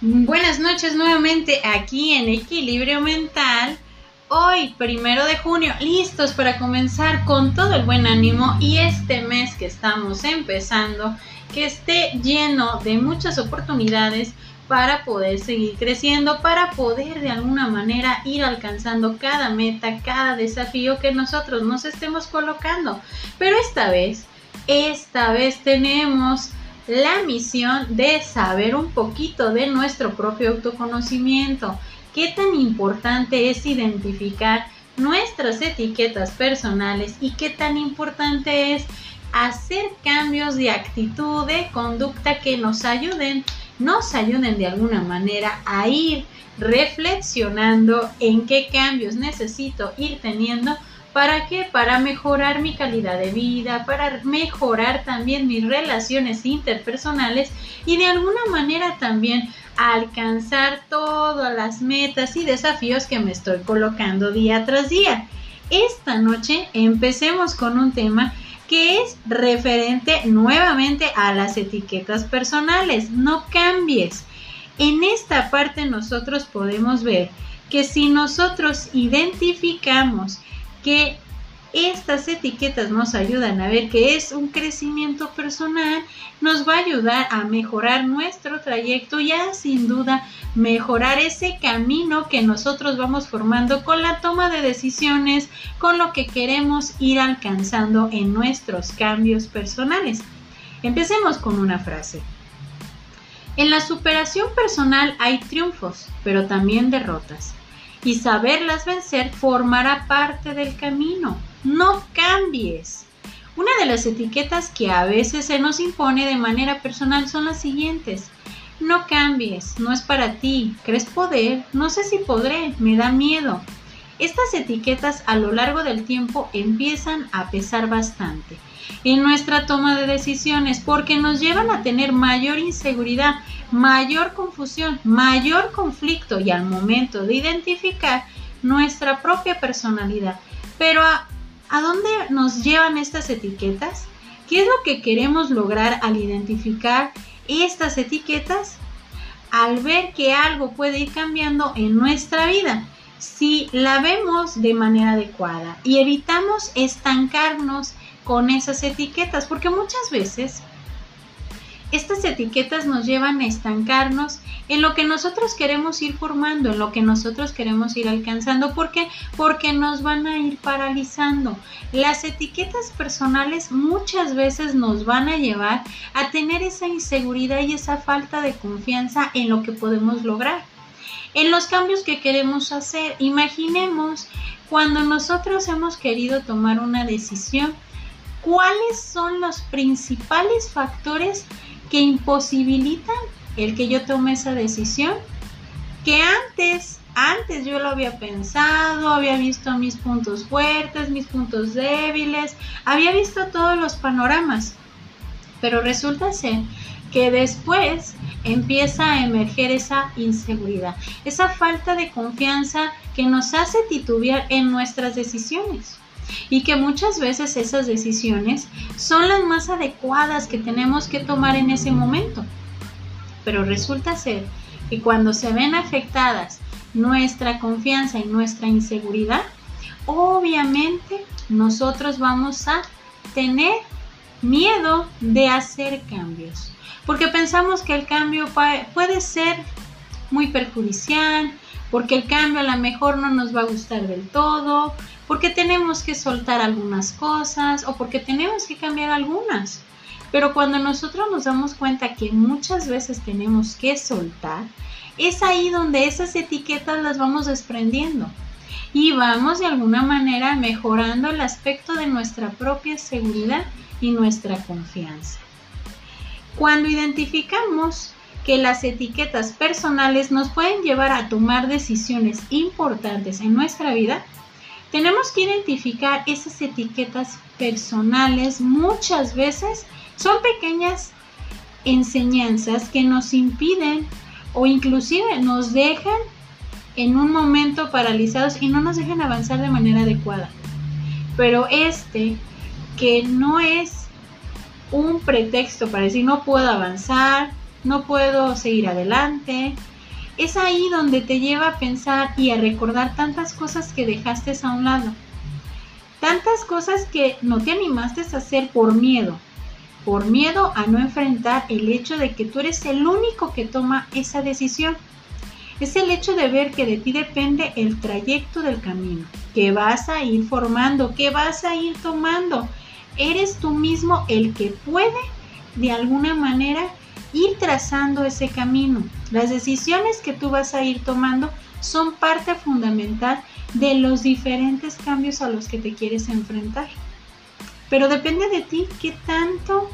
Buenas noches nuevamente aquí en Equilibrio Mental. Hoy, primero de junio, listos para comenzar con todo el buen ánimo y este mes que estamos empezando, que esté lleno de muchas oportunidades para poder seguir creciendo, para poder de alguna manera ir alcanzando cada meta, cada desafío que nosotros nos estemos colocando. Pero esta vez, esta vez tenemos la misión de saber un poquito de nuestro propio autoconocimiento. Qué tan importante es identificar nuestras etiquetas personales y qué tan importante es hacer cambios de actitud, de conducta que nos ayuden, nos ayuden de alguna manera a ir reflexionando en qué cambios necesito ir teniendo ¿Para qué? Para mejorar mi calidad de vida, para mejorar también mis relaciones interpersonales y de alguna manera también alcanzar todas las metas y desafíos que me estoy colocando día tras día. Esta noche empecemos con un tema que es referente nuevamente a las etiquetas personales. No cambies. En esta parte nosotros podemos ver que si nosotros identificamos que estas etiquetas nos ayudan a ver que es un crecimiento personal, nos va a ayudar a mejorar nuestro trayecto y a sin duda mejorar ese camino que nosotros vamos formando con la toma de decisiones, con lo que queremos ir alcanzando en nuestros cambios personales. Empecemos con una frase. En la superación personal hay triunfos, pero también derrotas y saberlas vencer formará parte del camino. No cambies. Una de las etiquetas que a veces se nos impone de manera personal son las siguientes. No cambies, no es para ti, crees poder, no sé si podré, me da miedo. Estas etiquetas a lo largo del tiempo empiezan a pesar bastante en nuestra toma de decisiones porque nos llevan a tener mayor inseguridad, mayor confusión, mayor conflicto y al momento de identificar nuestra propia personalidad. Pero ¿a, ¿a dónde nos llevan estas etiquetas? ¿Qué es lo que queremos lograr al identificar estas etiquetas? Al ver que algo puede ir cambiando en nuestra vida si la vemos de manera adecuada y evitamos estancarnos con esas etiquetas, porque muchas veces estas etiquetas nos llevan a estancarnos en lo que nosotros queremos ir formando, en lo que nosotros queremos ir alcanzando. ¿Por qué? Porque nos van a ir paralizando. Las etiquetas personales muchas veces nos van a llevar a tener esa inseguridad y esa falta de confianza en lo que podemos lograr. En los cambios que queremos hacer, imaginemos cuando nosotros hemos querido tomar una decisión cuáles son los principales factores que imposibilitan el que yo tome esa decisión que antes antes yo lo había pensado, había visto mis puntos fuertes, mis puntos débiles, había visto todos los panoramas. Pero resulta ser que después empieza a emerger esa inseguridad, esa falta de confianza que nos hace titubear en nuestras decisiones y que muchas veces esas decisiones son las más adecuadas que tenemos que tomar en ese momento. Pero resulta ser que cuando se ven afectadas nuestra confianza y nuestra inseguridad, obviamente nosotros vamos a tener miedo de hacer cambios, porque pensamos que el cambio puede ser muy perjudicial, porque el cambio a lo mejor no nos va a gustar del todo, porque tenemos que soltar algunas cosas o porque tenemos que cambiar algunas. Pero cuando nosotros nos damos cuenta que muchas veces tenemos que soltar, es ahí donde esas etiquetas las vamos desprendiendo y vamos de alguna manera mejorando el aspecto de nuestra propia seguridad y nuestra confianza. Cuando identificamos que las etiquetas personales nos pueden llevar a tomar decisiones importantes en nuestra vida, tenemos que identificar esas etiquetas personales. Muchas veces son pequeñas enseñanzas que nos impiden o inclusive nos dejan en un momento paralizados y no nos dejan avanzar de manera adecuada. Pero este, que no es un pretexto para decir no puedo avanzar, no puedo seguir adelante. Es ahí donde te lleva a pensar y a recordar tantas cosas que dejaste a un lado. Tantas cosas que no te animaste a hacer por miedo. Por miedo a no enfrentar el hecho de que tú eres el único que toma esa decisión. Es el hecho de ver que de ti depende el trayecto del camino, que vas a ir formando, que vas a ir tomando. Eres tú mismo el que puede de alguna manera ir trazando ese camino. Las decisiones que tú vas a ir tomando son parte fundamental de los diferentes cambios a los que te quieres enfrentar. Pero depende de ti qué tanto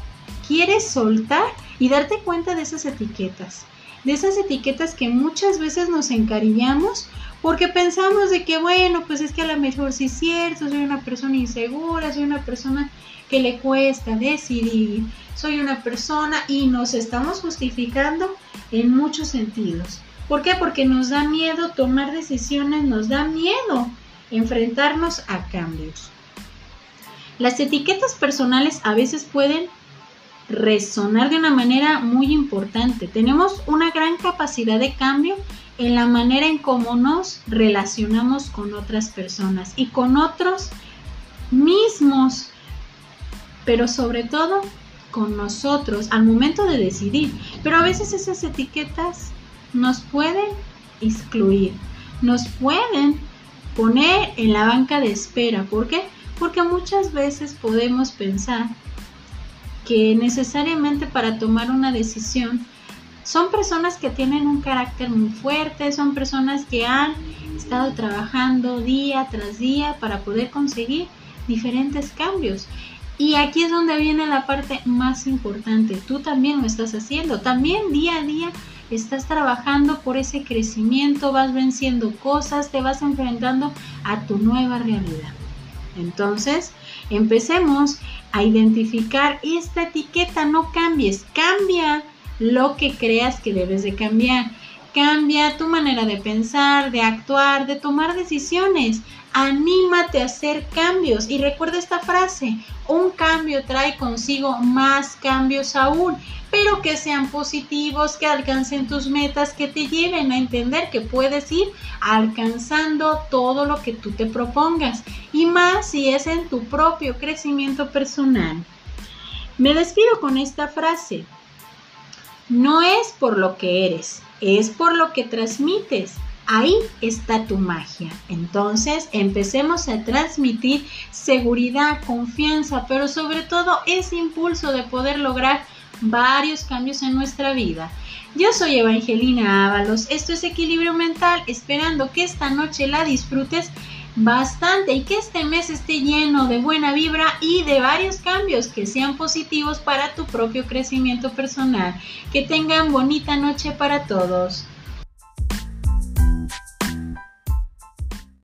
quieres soltar y darte cuenta de esas etiquetas. De esas etiquetas que muchas veces nos encariñamos porque pensamos de que, bueno, pues es que a lo mejor sí es cierto, soy una persona insegura, soy una persona que le cuesta decidir, soy una persona y nos estamos justificando en muchos sentidos. ¿Por qué? Porque nos da miedo tomar decisiones, nos da miedo enfrentarnos a cambios. Las etiquetas personales a veces pueden resonar de una manera muy importante. Tenemos una gran capacidad de cambio en la manera en cómo nos relacionamos con otras personas y con otros mismos, pero sobre todo con nosotros al momento de decidir. Pero a veces esas etiquetas nos pueden excluir, nos pueden poner en la banca de espera. ¿Por qué? Porque muchas veces podemos pensar que necesariamente para tomar una decisión son personas que tienen un carácter muy fuerte, son personas que han estado trabajando día tras día para poder conseguir diferentes cambios. Y aquí es donde viene la parte más importante. Tú también lo estás haciendo. También día a día estás trabajando por ese crecimiento, vas venciendo cosas, te vas enfrentando a tu nueva realidad. Entonces, empecemos a identificar esta etiqueta, no cambies, cambia lo que creas que debes de cambiar. Cambia tu manera de pensar, de actuar, de tomar decisiones. Anímate a hacer cambios y recuerda esta frase, un cambio trae consigo más cambios aún, pero que sean positivos, que alcancen tus metas, que te lleven a entender que puedes ir alcanzando todo lo que tú te propongas y más si es en tu propio crecimiento personal. Me despido con esta frase. No es por lo que eres, es por lo que transmites. Ahí está tu magia. Entonces empecemos a transmitir seguridad, confianza, pero sobre todo ese impulso de poder lograr varios cambios en nuestra vida. Yo soy Evangelina Ábalos, esto es Equilibrio Mental, esperando que esta noche la disfrutes bastante y que este mes esté lleno de buena vibra y de varios cambios que sean positivos para tu propio crecimiento personal. Que tengan bonita noche para todos.